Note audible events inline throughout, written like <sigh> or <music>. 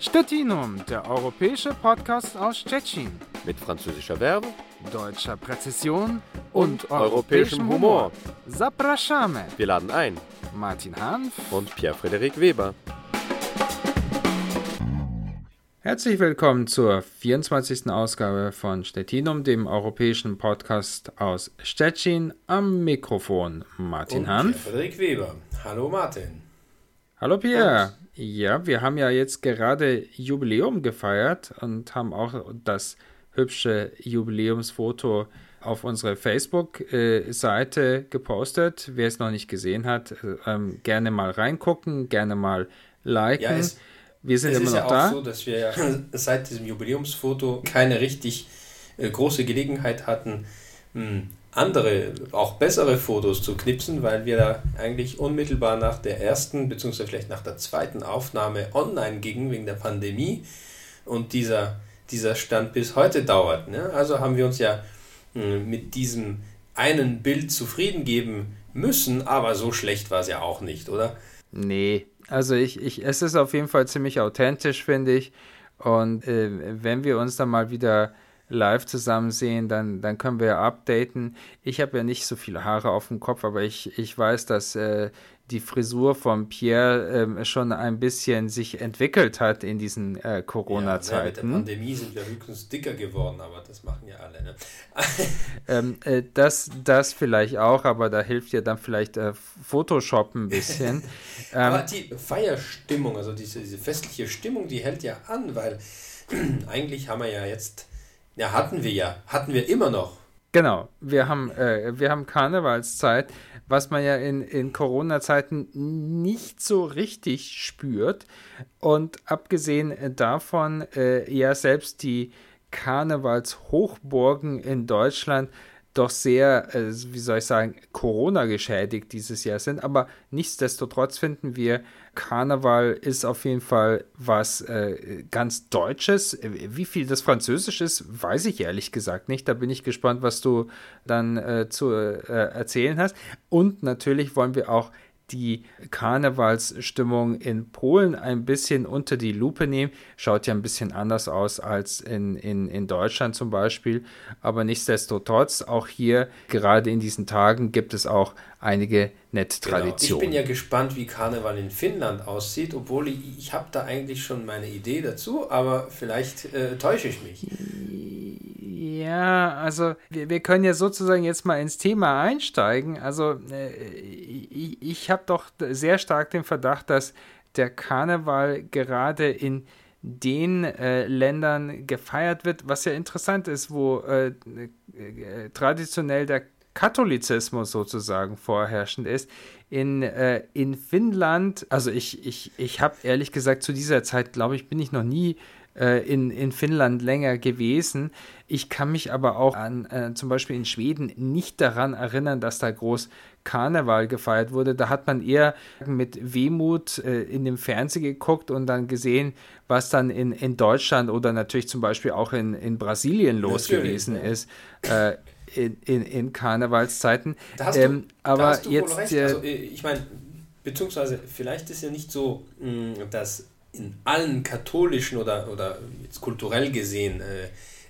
Stettinum, der europäische Podcast aus Stettin. Mit französischer Verbe, deutscher Präzision und, und europäischem Humor. Zapraszamy. Wir laden ein. Martin Hanf und Pierre-Frederik Weber. Herzlich willkommen zur 24. Ausgabe von Stettinum, dem europäischen Podcast aus Stettin. Am Mikrofon Martin und Hanf. Frederik Weber. Hallo Martin. Hallo Pierre. Ja, wir haben ja jetzt gerade Jubiläum gefeiert und haben auch das hübsche Jubiläumsfoto auf unsere Facebook-Seite gepostet. Wer es noch nicht gesehen hat, ähm, gerne mal reingucken, gerne mal liken. Ja, es, wir sind immer noch da. Es ist ja auch so, dass wir ja <laughs> seit diesem Jubiläumsfoto keine richtig äh, große Gelegenheit hatten, mh, andere, auch bessere Fotos zu knipsen, weil wir da eigentlich unmittelbar nach der ersten, beziehungsweise vielleicht nach der zweiten Aufnahme online gingen wegen der Pandemie und dieser, dieser Stand bis heute dauert. Ne? Also haben wir uns ja hm, mit diesem einen Bild zufrieden geben müssen, aber so schlecht war es ja auch nicht, oder? Nee, also ich, ich, es ist auf jeden Fall ziemlich authentisch, finde ich. Und äh, wenn wir uns dann mal wieder live zusammen sehen, dann, dann können wir ja updaten. Ich habe ja nicht so viele Haare auf dem Kopf, aber ich, ich weiß, dass äh, die Frisur von Pierre äh, schon ein bisschen sich entwickelt hat in diesen äh, Corona-Zeiten. Ja, mit der Pandemie sind wir höchstens dicker geworden, aber das machen ja alle. Ne? <laughs> ähm, äh, das, das vielleicht auch, aber da hilft ja dann vielleicht äh, Photoshop ein bisschen. <laughs> aber ähm, die Feierstimmung, also diese, diese festliche Stimmung, die hält ja an, weil <clears throat> eigentlich haben wir ja jetzt ja, hatten wir ja. Hatten wir immer noch. Genau, wir haben, äh, wir haben Karnevalszeit, was man ja in, in Corona-Zeiten nicht so richtig spürt. Und abgesehen davon, äh, ja, selbst die Karnevalshochburgen in Deutschland doch sehr, äh, wie soll ich sagen, Corona geschädigt dieses Jahr sind. Aber nichtsdestotrotz finden wir, Karneval ist auf jeden Fall was äh, ganz Deutsches. Wie viel das Französisch ist, weiß ich ehrlich gesagt nicht. Da bin ich gespannt, was du dann äh, zu äh, erzählen hast. Und natürlich wollen wir auch die Karnevalsstimmung in Polen ein bisschen unter die Lupe nehmen. Schaut ja ein bisschen anders aus als in, in, in Deutschland zum Beispiel. Aber nichtsdestotrotz, auch hier, gerade in diesen Tagen, gibt es auch einige nette Traditionen. Genau. Ich bin ja gespannt, wie Karneval in Finnland aussieht, obwohl ich, ich habe da eigentlich schon meine Idee dazu, aber vielleicht äh, täusche ich mich. Ja, also wir, wir können ja sozusagen jetzt mal ins Thema einsteigen. Also äh, ich, ich habe doch sehr stark den Verdacht, dass der Karneval gerade in den äh, Ländern gefeiert wird, was ja interessant ist, wo äh, äh, traditionell der Katholizismus sozusagen vorherrschend ist. In, äh, in Finnland, also ich, ich, ich habe ehrlich gesagt zu dieser Zeit, glaube ich, bin ich noch nie äh, in, in Finnland länger gewesen. Ich kann mich aber auch an äh, zum Beispiel in Schweden nicht daran erinnern, dass da groß Karneval gefeiert wurde. Da hat man eher mit Wehmut äh, in dem Fernsehen geguckt und dann gesehen, was dann in, in Deutschland oder natürlich zum Beispiel auch in, in Brasilien los natürlich, gewesen ja. ist. Äh, in, in, in Karnevalszeiten. Da ähm, du, aber da jetzt, recht. Also, äh, ich meine, beziehungsweise vielleicht ist ja nicht so, mm, dass in allen katholischen oder, oder jetzt kulturell gesehen äh,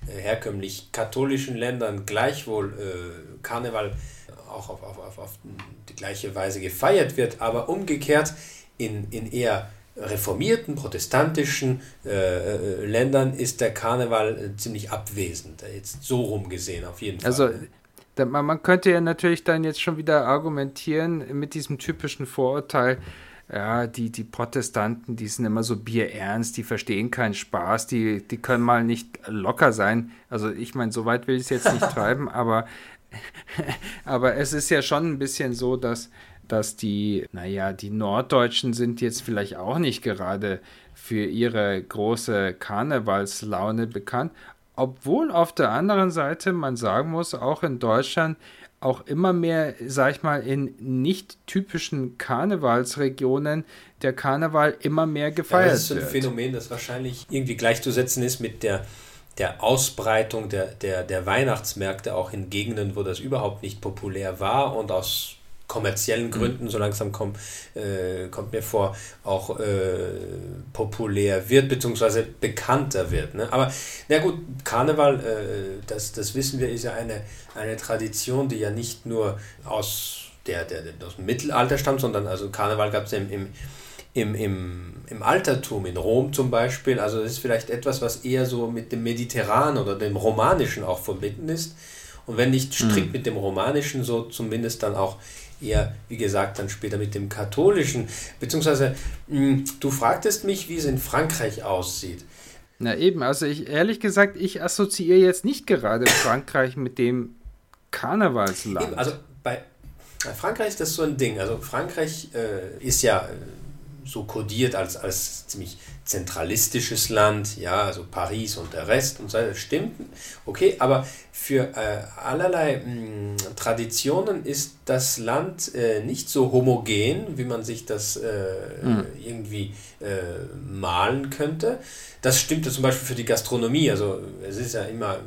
äh, herkömmlich katholischen Ländern gleichwohl äh, Karneval auch auf, auf, auf, auf die gleiche Weise gefeiert wird, aber umgekehrt in, in eher reformierten, protestantischen äh, äh Ländern ist der Karneval äh, ziemlich abwesend, jetzt so rum gesehen auf jeden Fall. Also man könnte ja natürlich dann jetzt schon wieder argumentieren mit diesem typischen Vorurteil, ja, die, die Protestanten, die sind immer so bierernst, die verstehen keinen Spaß, die, die können mal nicht locker sein. Also ich meine, so weit will ich es jetzt nicht <laughs> treiben, aber, <laughs> aber es ist ja schon ein bisschen so, dass, dass die, naja, die Norddeutschen sind jetzt vielleicht auch nicht gerade für ihre große Karnevalslaune bekannt, obwohl auf der anderen Seite man sagen muss, auch in Deutschland auch immer mehr, sag ich mal, in nicht typischen Karnevalsregionen der Karneval immer mehr gefeiert wird. Ja, das ist ein wird. Phänomen, das wahrscheinlich irgendwie gleichzusetzen ist mit der, der Ausbreitung der, der, der Weihnachtsmärkte auch in Gegenden, wo das überhaupt nicht populär war und aus kommerziellen mhm. Gründen so langsam kommt, äh, kommt mir vor, auch äh, populär wird, beziehungsweise bekannter wird. Ne? Aber na gut, Karneval, äh, das, das wissen wir, ist ja eine, eine Tradition, die ja nicht nur aus, der, der, der aus dem Mittelalter stammt, sondern also Karneval gab es im, im, im, im, im Altertum, in Rom zum Beispiel. Also das ist vielleicht etwas, was eher so mit dem Mediterranen oder dem Romanischen auch verbunden ist. Und wenn nicht strikt mhm. mit dem Romanischen, so zumindest dann auch eher, wie gesagt, dann später mit dem katholischen. Beziehungsweise, mh, hm, du fragtest mich, wie es in Frankreich aussieht. Na eben, also ich ehrlich gesagt, ich assoziiere jetzt nicht gerade Frankreich mit dem Karnevalsland. Eben, also bei Frankreich ist das so ein Ding. Also Frankreich äh, ist ja so kodiert als, als ziemlich zentralistisches Land, ja, also Paris und der Rest und so, das stimmt, okay, aber für äh, allerlei mh, hm, Traditionen ist das Land äh, nicht so homogen, wie man sich das äh, mhm. irgendwie äh, malen könnte. Das stimmt zum Beispiel für die Gastronomie, also es ist ja immer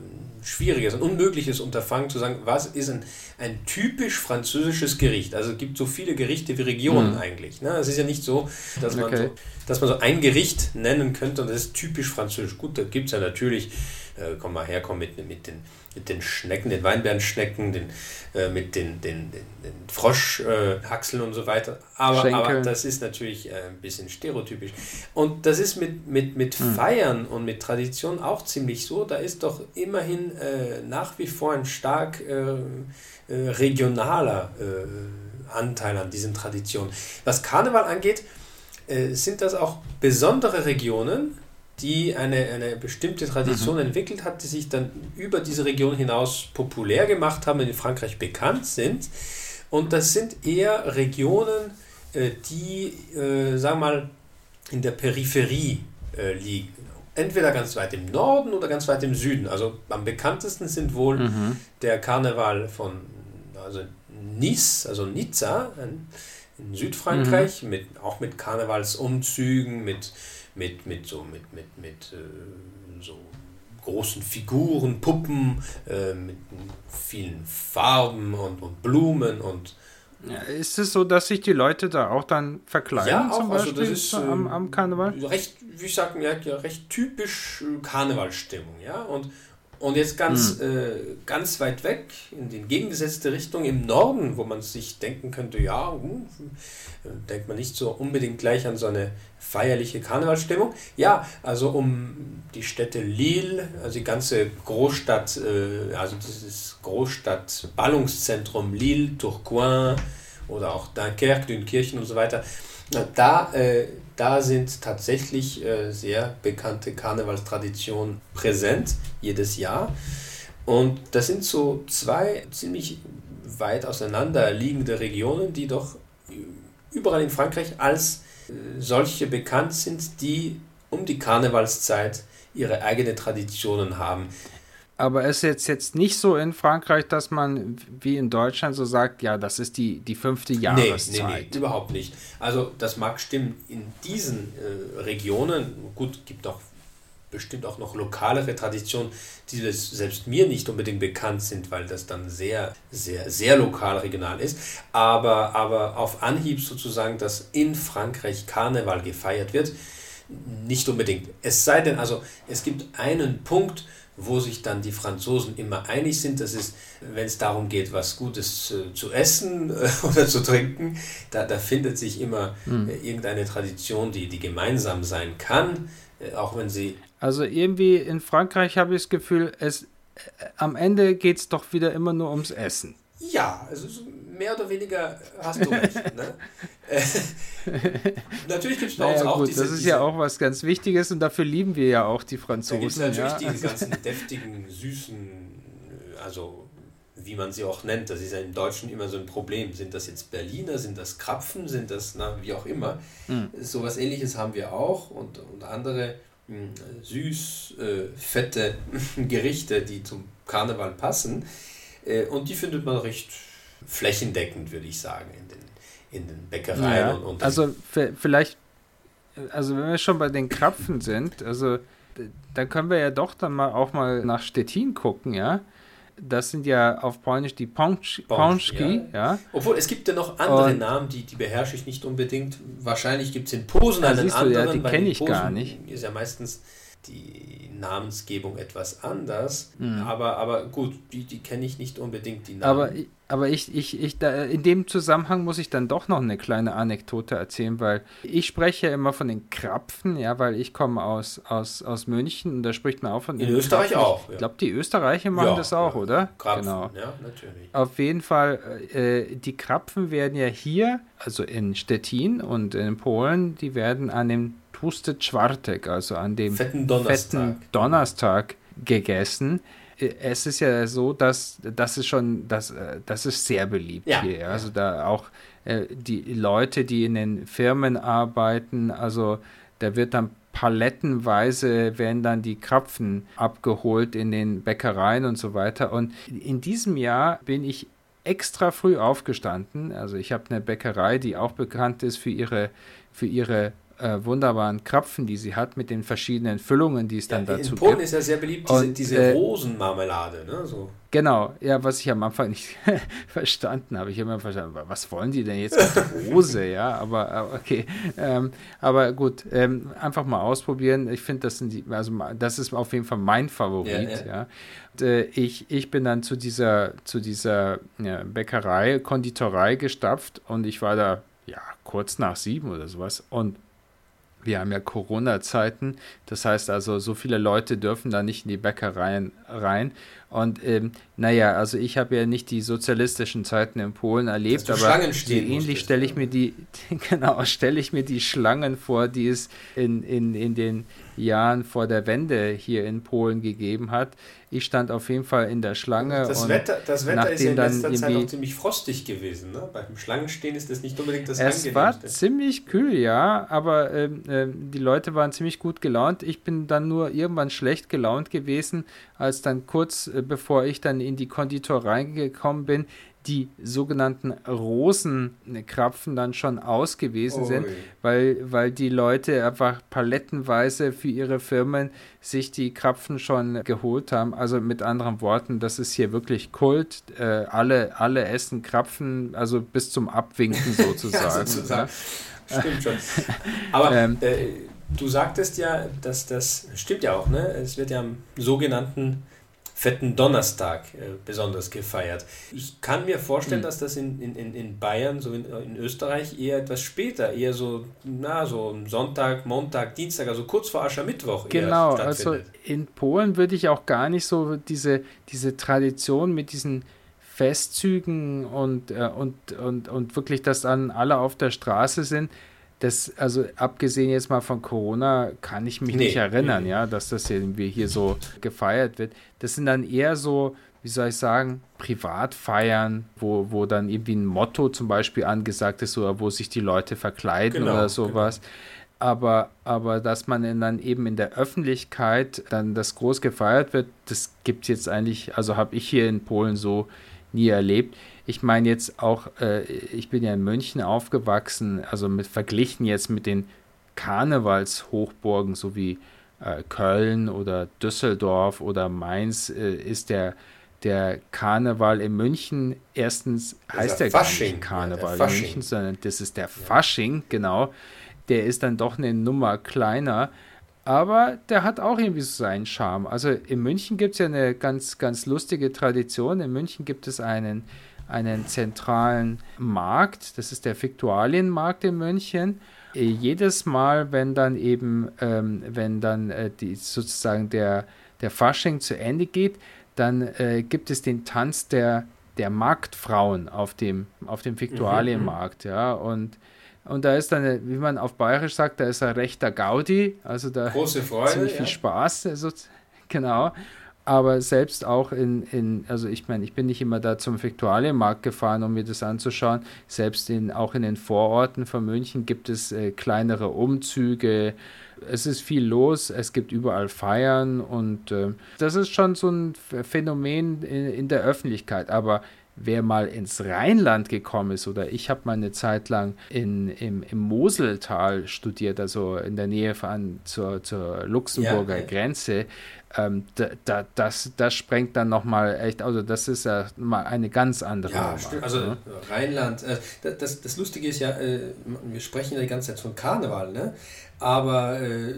schwieriges, ein unmögliches Unterfangen zu sagen, was ist ein, ein typisch französisches Gericht. Also es gibt so viele Gerichte wie Regionen mhm. eigentlich. Ne? Es ist ja nicht so, dass man, okay. so, dass man so ein Gericht nennen könnte und das ist typisch französisch. Gut, da gibt es ja natürlich, äh, komm mal her, komm mit, mit den mit den Schnecken, den Weinbeerenschnecken, den, äh, mit den, den, den, den Froschhaxeln äh, und so weiter. Aber, aber das ist natürlich äh, ein bisschen stereotypisch. Und das ist mit, mit, mit hm. Feiern und mit Tradition auch ziemlich so. Da ist doch immerhin äh, nach wie vor ein stark äh, regionaler Anteil an diesen Traditionen. Was Karneval angeht, sind das auch besondere Regionen, die eine, eine bestimmte Tradition mhm. entwickelt hat, die sich dann über diese Region hinaus populär gemacht haben, in Frankreich bekannt sind. Und das sind eher Regionen, äh, die, äh, sagen wir mal, in der Peripherie äh, liegen. Entweder ganz weit im Norden oder ganz weit im Süden. Also am bekanntesten sind wohl mhm. der Karneval von also Nice, also Nizza in Südfrankreich, mhm. mit, auch mit Karnevalsumzügen, mit mit, mit so mit, mit, mit äh, so großen Figuren, Puppen, äh, mit vielen Farben und, und Blumen und ja, ist es so, dass sich die Leute da auch dann verkleiden ja, auch, zum Beispiel also das ist, am, am Karneval? Recht, wie ich sage, ja, recht typisch Karnevalstimmung, ja. Und, und jetzt ganz, hm. äh, ganz weit weg, in die entgegengesetzte Richtung im Norden, wo man sich denken könnte, ja, hm, denkt man nicht so unbedingt gleich an so eine feierliche Karnevalstimmung. Ja, also um die Städte Lille, also die ganze Großstadt, äh, also dieses Großstadt-Ballungszentrum Lille, Tourcoing oder auch Dunkerque, Dünkirchen und so weiter, da, äh, da sind tatsächlich äh, sehr bekannte Karnevalstraditionen präsent, jedes Jahr. Und das sind so zwei ziemlich weit auseinander liegende Regionen, die doch überall in Frankreich als äh, solche bekannt sind, die um die Karnevalszeit ihre eigenen Traditionen haben. Aber es ist jetzt, jetzt nicht so in Frankreich, dass man wie in Deutschland so sagt, ja, das ist die, die fünfte Jahreszeit. Nee, nee, nee, überhaupt nicht. Also das mag stimmen in diesen äh, Regionen. Gut, gibt auch bestimmt auch noch lokalere Traditionen, die selbst mir nicht unbedingt bekannt sind, weil das dann sehr, sehr, sehr lokal regional ist. Aber, aber auf Anhieb sozusagen, dass in Frankreich Karneval gefeiert wird, nicht unbedingt. Es sei denn, also es gibt einen Punkt, wo sich dann die Franzosen immer einig sind, das ist, wenn es darum geht, was Gutes äh, zu essen äh, <laughs> oder zu trinken, da, da findet sich immer mhm. irgendeine Tradition, die, die gemeinsam sein kann, auch wenn sie... Also irgendwie in Frankreich habe ich das Gefühl, es, am Ende geht es doch wieder immer nur ums Essen. Ja, also mehr oder weniger hast du recht. <laughs> ne? natürlich gibt es bei naja, uns auch gut, diese. Das ist diese, ja auch was ganz Wichtiges und dafür lieben wir ja auch die Franzosen. Da gibt natürlich ja. diese ganzen <laughs> deftigen, süßen, also wie man sie auch nennt, das ist ja im Deutschen immer so ein Problem. Sind das jetzt Berliner, sind das Krapfen, sind das, na, wie auch immer. Mhm. So was ähnliches haben wir auch und, und andere mh, hm, süß, äh, fette <laughs> Gerichte, die zum Karneval passen. Äh, und die findet man recht flächendeckend, würde ich sagen, in den, in den Bäckereien. Ja, und, und also vielleicht, also wenn wir schon bei den Krapfen sind, also dann können wir ja doch dann mal auch mal nach Stettin gucken, ja. das sind ja auf Polnisch die. Pączki ja. ja. Obwohl, es gibt ja noch andere und, Namen, die, die beherrsche ich nicht unbedingt. Wahrscheinlich gibt es in Posen einen anderen. Du, ja, die kenne ich Posen gar nicht. Ist ja meistens die Namensgebung etwas anders. Mhm. Aber, aber gut, die, die kenne ich nicht unbedingt, die Namen. Aber, aber ich, ich, ich, da, in dem Zusammenhang muss ich dann doch noch eine kleine Anekdote erzählen, weil ich spreche ja immer von den Krapfen, ja, weil ich komme aus, aus, aus München und da spricht man auch von In Österreich Krapfen. auch. Ich glaube, die Österreicher machen ja, das auch, ja. oder? Krapfen, genau. ja, natürlich. Auf jeden Fall, äh, die Krapfen werden ja hier, also in Stettin und in Polen, die werden an dem Tłusty Czwartek, also an dem fetten Donnerstag, fetten Donnerstag gegessen. Es ist ja so, dass das ist schon, das, äh, das ist sehr beliebt ja, hier. Also da auch äh, die Leute, die in den Firmen arbeiten, also da wird dann palettenweise werden dann die Krapfen abgeholt in den Bäckereien und so weiter. Und in diesem Jahr bin ich extra früh aufgestanden. Also ich habe eine Bäckerei, die auch bekannt ist für ihre, für ihre äh, wunderbaren Krapfen, die sie hat, mit den verschiedenen Füllungen, die es dann ja, dazu gibt. In Polen ist ja sehr beliebt diese, Und, diese äh, Rosenmarmelade. Ne? So. Genau, ja, was ich am Anfang nicht <laughs> verstanden habe. Ich habe immer verstanden, was wollen die denn jetzt mit Rose, <laughs> ja, aber okay. Ähm, aber gut, ähm, einfach mal ausprobieren. Ich finde, das sind die, also das ist auf jeden Fall mein Favorit, ja. ja. Und, äh, ich, ich bin dann zu dieser, zu dieser ja, Bäckerei, Konditorei gestapft und ich war da ja kurz nach sieben oder sowas und wir haben ja Corona-Zeiten, das heißt also, so viele Leute dürfen da nicht in die Bäckereien rein. Und ähm, naja, also ich habe ja nicht die sozialistischen Zeiten in Polen erlebt, aber ähnlich stelle ich mir die, <laughs> genau, stelle ich mir die Schlangen vor, die es in, in, in den Jahren vor der Wende hier in Polen gegeben hat. Ich stand auf jeden Fall in der Schlange. Das Wetter, das Wetter ist ja in letzter Zeit auch ziemlich frostig gewesen. Ne? Beim Schlangenstehen ist das nicht unbedingt das Es angenehmste. war ziemlich kühl, ja, aber ähm, äh, die Leute waren ziemlich gut gelaunt. Ich bin dann nur irgendwann schlecht gelaunt gewesen, als dann kurz äh, bevor ich dann in die Konditorei gekommen bin, die sogenannten Rosenkrapfen dann schon aus gewesen sind, weil, weil die Leute einfach palettenweise für ihre Firmen sich die Krapfen schon geholt haben. Also mit anderen Worten, das ist hier wirklich Kult. Äh, alle, alle essen Krapfen, also bis zum Abwinken <laughs> sozusagen. ja, sozusagen. Stimmt schon. <laughs> Aber ähm, äh, du sagtest ja, dass das stimmt ja auch, ne? Es wird ja am sogenannten fetten Donnerstag äh, besonders gefeiert. Ich kann mir vorstellen, mhm. dass das in, in, in Bayern, so in, in Österreich, eher etwas später, eher so, na, so Sonntag, Montag, Dienstag, also kurz vor Aschermittwoch. Genau, also in Polen würde ich auch gar nicht so diese, diese Tradition mit diesen Festzügen und, äh, und, und, und wirklich, dass dann alle auf der Straße sind das, also abgesehen jetzt mal von Corona, kann ich mich nee, nicht erinnern, ja, dass das irgendwie hier so gefeiert wird. Das sind dann eher so, wie soll ich sagen, Privatfeiern, wo, wo dann irgendwie ein Motto zum Beispiel angesagt ist oder wo sich die Leute verkleiden genau, oder sowas. Genau. Aber, aber dass man dann eben in der Öffentlichkeit dann das groß gefeiert wird, das gibt es jetzt eigentlich, also habe ich hier in Polen so nie erlebt. Ich meine jetzt auch, äh, ich bin ja in München aufgewachsen, also mit verglichen jetzt mit den Karnevalshochburgen, so wie äh, Köln oder Düsseldorf oder Mainz, äh, ist der, der Karneval in München erstens heißt der gar nicht Karneval ja, in München, sondern das ist der Fasching, genau. Der ist dann doch eine Nummer kleiner. Aber der hat auch irgendwie so seinen Charme. Also in München gibt es ja eine ganz, ganz lustige Tradition. In München gibt es einen einen zentralen Markt, das ist der Viktualienmarkt in München. Äh, jedes Mal, wenn dann eben, ähm, wenn dann äh, die, sozusagen der, der Fasching zu Ende geht, dann äh, gibt es den Tanz der, der Marktfrauen auf dem, auf dem Viktualienmarkt, mhm. ja, und und da ist dann, wie man auf Bayerisch sagt, da ist ein rechter Gaudi, also da Große <laughs> Freude, ziemlich viel Spaß, also, genau aber selbst auch in, in also ich meine, ich bin nicht immer da zum Viktualienmarkt gefahren, um mir das anzuschauen. Selbst in, auch in den Vororten von München gibt es äh, kleinere Umzüge. Es ist viel los, es gibt überall Feiern und äh, das ist schon so ein Phänomen in, in der Öffentlichkeit. Aber wer mal ins Rheinland gekommen ist, oder ich habe mal eine Zeit lang in, im, im Moseltal studiert, also in der Nähe von, zur, zur Luxemburger ja, Grenze, ähm, da, da, das, das sprengt dann nochmal echt, also das ist ja mal eine ganz andere Ja, stimmt. Also ne? Rheinland, äh, das, das Lustige ist ja, äh, wir sprechen ja die ganze Zeit von Karneval, ne? aber äh,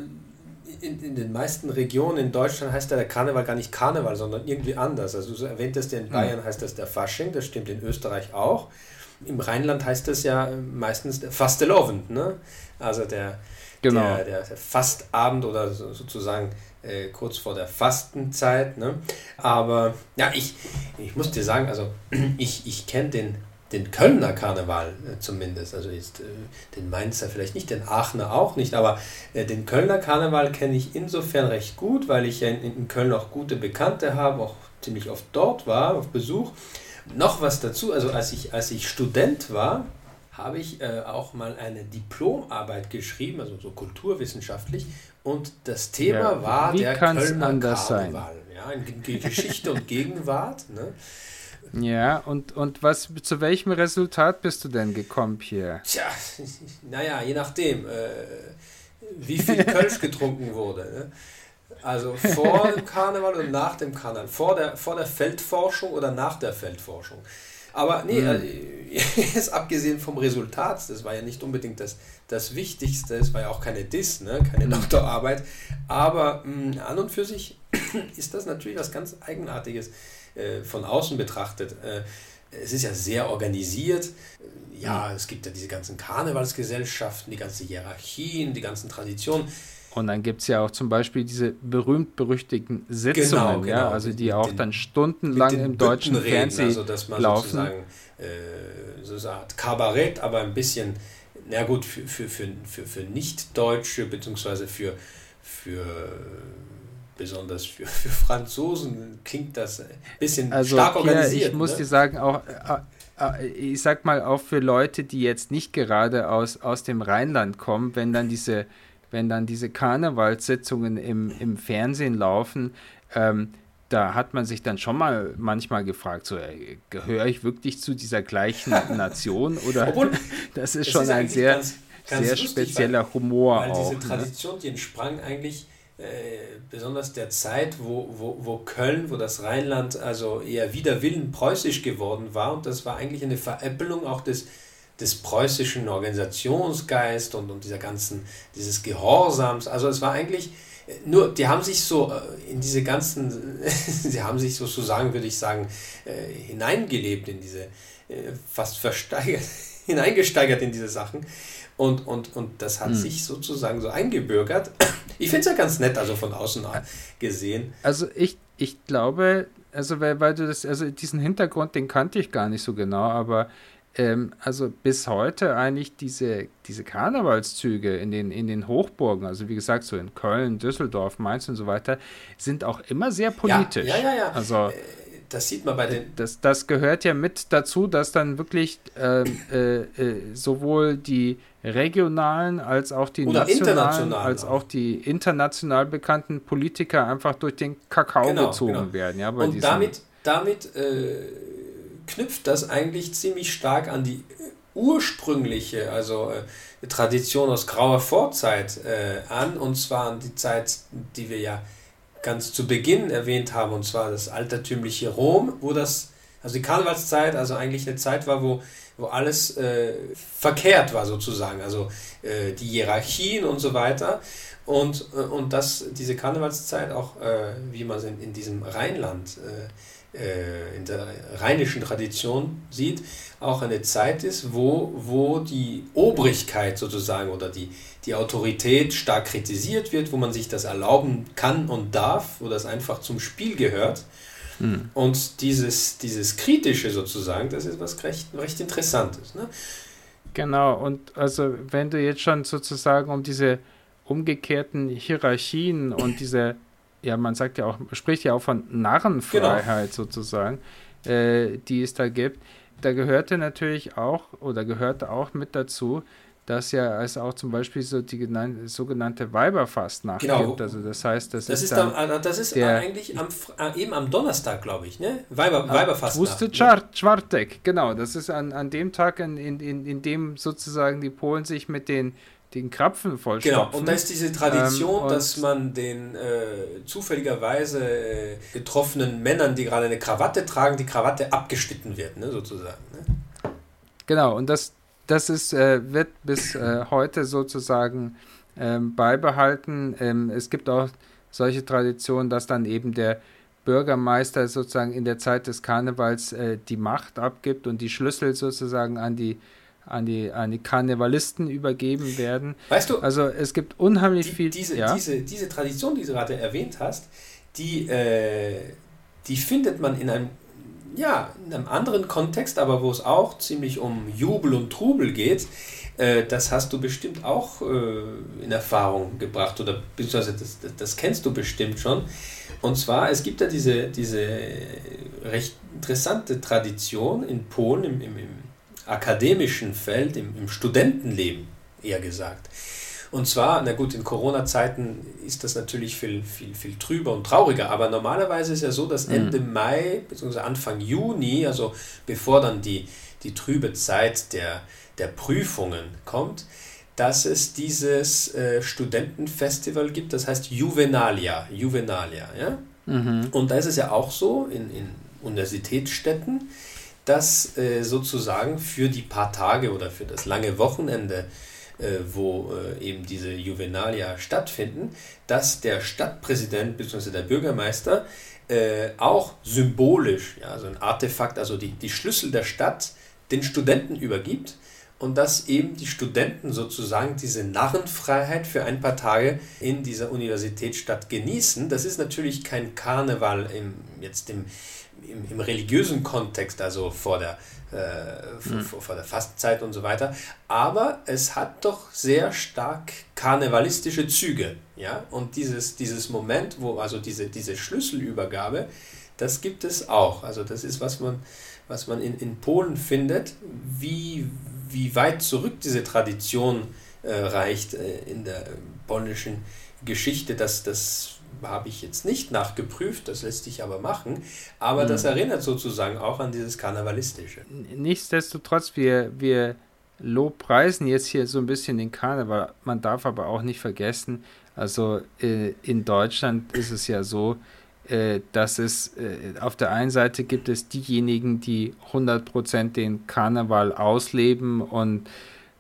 in, in den meisten Regionen in Deutschland heißt der Karneval gar nicht Karneval, sondern irgendwie anders. Also du erwähntest ja in Bayern heißt das der Fasching, das stimmt in Österreich auch. Im Rheinland heißt das ja meistens der Fastelovend, ne? Also der, genau. der, der, der Fastabend oder sozusagen äh, kurz vor der Fastenzeit. Ne? Aber ja, ich, ich muss dir sagen, also <clears throat> ich, ich kenne den den Kölner Karneval äh, zumindest, also jetzt äh, den Mainzer vielleicht nicht, den Aachener auch nicht, aber äh, den Kölner Karneval kenne ich insofern recht gut, weil ich ja in, in Köln auch gute Bekannte habe, auch ziemlich oft dort war, auf Besuch. Noch was dazu, also als ich, als ich Student war, habe ich äh, auch mal eine Diplomarbeit geschrieben, also so kulturwissenschaftlich, und das Thema ja, war der Kölner Karneval. Sein? Ja, in Geschichte und Gegenwart. Ne? Ja, und, und was, zu welchem Resultat bist du denn gekommen, Pierre? Tja, <laughs> naja, je nachdem, äh, wie viel Kölsch getrunken wurde. Ne? Also vor dem Karneval und nach dem Karneval, vor der, vor der Feldforschung oder nach der Feldforschung. Aber nee, mhm. äh, <laughs> abgesehen vom Resultat, das war ja nicht unbedingt das, das Wichtigste, es war ja auch keine Diss, ne? keine Doktorarbeit, aber mh, an und für sich <clears throat> ist das natürlich was ganz Eigenartiges. Äh, von außen betrachtet. Äh, es ist ja sehr organisiert. Ja, es gibt ja diese ganzen Karnevalsgesellschaften, die ganzen Hierarchien, die ganzen Traditionen. Und dann gibt es ja auch zum Beispiel diese berühmt-berüchtigten Sitzungen, genau, genau. ja, also die auch den, dann stundenlang im deutschen Fernsehen also, dass man laufen. Sozusagen, äh, so eine Art Kabarett, aber ein bisschen, na gut, für, für, für, für, für Nicht-Deutsche, beziehungsweise für, für besonders für, für Franzosen klingt das ein bisschen also, stark organisiert. Ja, ich muss ne? dir sagen, auch äh, äh, ich sag mal auch für Leute, die jetzt nicht gerade aus, aus dem Rheinland kommen, wenn dann diese, wenn dann diese Karnevalssitzungen im, im Fernsehen laufen, ähm, da hat man sich dann schon mal manchmal gefragt, so äh, gehöre ich wirklich zu dieser gleichen <laughs> Nation oder Obwohl, <laughs> das ist schon ist ein sehr, ganz, ganz sehr lustig, spezieller weil, Humor weil auch. Diese ne? Tradition, ne? die entsprang eigentlich äh, besonders der Zeit, wo, wo, wo Köln, wo das Rheinland also eher wider Willen preußisch geworden war. Und das war eigentlich eine Veräppelung auch des, des preußischen Organisationsgeist und, und dieser ganzen, dieses Gehorsams. Also es war eigentlich äh, nur, die haben sich so äh, in diese ganzen, <laughs> sie haben sich sozusagen, würde ich sagen, hineingelebt in diese, fast versteigert, <laughs> hineingesteigert in diese Sachen. Und, und, und das hat hm. sich sozusagen so eingebürgert. <clears throat> Ich finde es ja ganz nett, also von außen gesehen. Also ich, ich glaube, also weil, weil du das, also diesen Hintergrund, den kannte ich gar nicht so genau, aber ähm, also bis heute eigentlich diese, diese Karnevalszüge in den, in den Hochburgen, also wie gesagt, so in Köln, Düsseldorf, Mainz und so weiter, sind auch immer sehr politisch. Ja, ja, ja. ja. Also, äh, das sieht man bei den. Das, das gehört ja mit dazu, dass dann wirklich ähm, äh, äh, sowohl die regionalen als auch die Oder nationalen als auch die international bekannten Politiker einfach durch den Kakao genau, gezogen genau. werden. Ja, Und damit, damit äh, knüpft das eigentlich ziemlich stark an die ursprüngliche, also äh, Tradition aus grauer Vorzeit äh, an, und zwar an die Zeit, die wir ja ganz zu Beginn erwähnt haben, und zwar das altertümliche Rom, wo das, also die Karnevalszeit, also eigentlich eine Zeit war, wo, wo alles äh, verkehrt war sozusagen, also äh, die Hierarchien und so weiter. Und, äh, und dass diese Karnevalszeit auch, äh, wie man es in, in diesem Rheinland, äh, äh, in der rheinischen Tradition sieht, auch eine Zeit ist, wo, wo die Obrigkeit sozusagen oder die, die Autorität stark kritisiert wird, wo man sich das erlauben kann und darf, wo das einfach zum Spiel gehört. Mhm. Und dieses, dieses Kritische sozusagen, das ist was recht, recht Interessantes. Ne? Genau, und also wenn du jetzt schon sozusagen um diese umgekehrten Hierarchien und diese, ja, man sagt ja auch, spricht ja auch von Narrenfreiheit genau. sozusagen, äh, die es da gibt, da gehörte natürlich auch oder gehörte auch mit dazu, dass ja es auch zum Beispiel so die genannte, sogenannte Weiberfastnacht genau. gibt. Also das heißt, das, das ist, dann dann, das ist der, eigentlich am, äh, eben am Donnerstag, glaube ich, ne? Weiber, Weiberfastnacht. Wusste Czwartek, genau. Das ist an, an dem Tag, in, in, in dem sozusagen die Polen sich mit den den Krapfen vollstopfen. Genau, und da ist diese Tradition, ähm, dass man den äh, zufälligerweise äh, getroffenen Männern, die gerade eine Krawatte tragen, die Krawatte abgeschnitten wird, ne, sozusagen. Ne? Genau, und das, das ist, äh, wird bis äh, heute sozusagen ähm, beibehalten. Ähm, es gibt auch solche Traditionen, dass dann eben der Bürgermeister sozusagen in der Zeit des Karnevals äh, die Macht abgibt und die Schlüssel sozusagen an die an die, an die Karnevalisten übergeben werden. Weißt du, also es gibt unheimlich die, viel. Diese, ja? diese, diese Tradition, die du gerade erwähnt hast, die, äh, die findet man in einem, ja, in einem anderen Kontext, aber wo es auch ziemlich um Jubel und Trubel geht. Äh, das hast du bestimmt auch äh, in Erfahrung gebracht oder beziehungsweise das, das, das kennst du bestimmt schon. Und zwar, es gibt da diese, diese recht interessante Tradition in Polen, im, im, im akademischen Feld, im, im Studentenleben eher gesagt. Und zwar, na gut, in Corona-Zeiten ist das natürlich viel, viel, viel trüber und trauriger, aber normalerweise ist ja so, dass mhm. Ende mhm. Mai bzw. Anfang Juni, also bevor dann die, die trübe Zeit der, der Prüfungen kommt, dass es dieses äh, Studentenfestival gibt, das heißt Juvenalia. Juvenalia ja? Mhm. Und da ist es ja auch so in, in Universitätsstädten, dass äh, sozusagen für die paar Tage oder für das lange Wochenende, äh, wo äh, eben diese Juvenalia stattfinden, dass der Stadtpräsident bzw. der Bürgermeister äh, auch symbolisch, ja, so ein Artefakt, also die, die Schlüssel der Stadt den Studenten übergibt und dass eben die Studenten sozusagen diese Narrenfreiheit für ein paar Tage in dieser Universitätsstadt genießen. Das ist natürlich kein Karneval im, jetzt im, im, im religiösen Kontext, also vor der, äh, mhm. vor, vor, der Fastenzeit und so weiter, aber es hat doch sehr stark karnevalistische Züge. Ja? Und dieses, dieses Moment, wo also diese, diese Schlüsselübergabe, das gibt es auch. Also das ist, was man, was man in, in Polen findet, wie, wie weit zurück diese Tradition äh, reicht äh, in der polnischen Geschichte, dass das habe ich jetzt nicht nachgeprüft, das lässt sich aber machen. Aber mhm. das erinnert sozusagen auch an dieses Karnevalistische. Nichtsdestotrotz, wir, wir lobpreisen jetzt hier so ein bisschen den Karneval. Man darf aber auch nicht vergessen, also äh, in Deutschland ist es ja so, äh, dass es äh, auf der einen Seite gibt es diejenigen, die 100% den Karneval ausleben und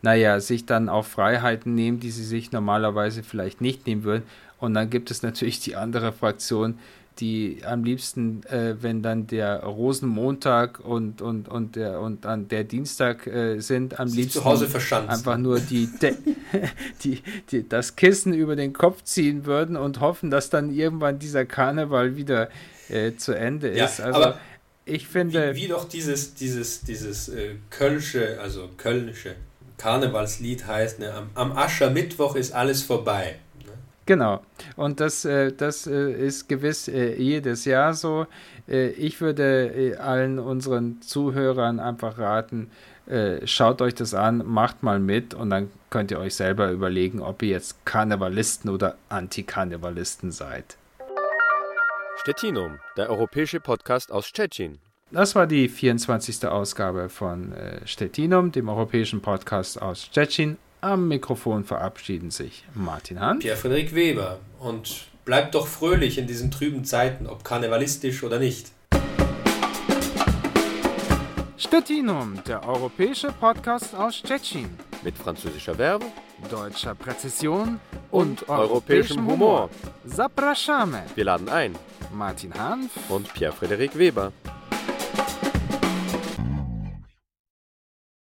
naja, sich dann auch Freiheiten nehmen, die sie sich normalerweise vielleicht nicht nehmen würden. Und dann gibt es natürlich die andere Fraktion, die am liebsten, äh, wenn dann der Rosenmontag und, und, und, der, und dann der Dienstag äh, sind, am Sie liebsten zu Hause verschanzt. einfach nur die, <laughs> die, die, das Kissen über den Kopf ziehen würden und hoffen, dass dann irgendwann dieser Karneval wieder äh, zu Ende ist. Ja, also aber ich finde. Wie, wie doch dieses, dieses, dieses äh, Kölsche, also kölnische Karnevalslied heißt, ne, am, am Aschermittwoch ist alles vorbei. Genau. Und das, äh, das äh, ist gewiss äh, jedes Jahr so. Ich würde allen unseren Zuhörern einfach raten, schaut euch das an, macht mal mit und dann könnt ihr euch selber überlegen, ob ihr jetzt Karnevalisten oder Antikarnevalisten seid. Stettinum, der europäische Podcast aus Stettin. Das war die 24. Ausgabe von Stettinum, dem europäischen Podcast aus Stettin. Am Mikrofon verabschieden sich Martin Hahn, Pierre-Frederik Weber und bleibt doch fröhlich in diesen trüben Zeiten, ob karnevalistisch oder nicht. Stettinum, der europäische Podcast aus Stettin. Mit französischer Verbe, deutscher Präzision und, und europäischem Humor. Zapraszamy. Wir laden ein. Martin Hanf und Pierre-Frederik Weber.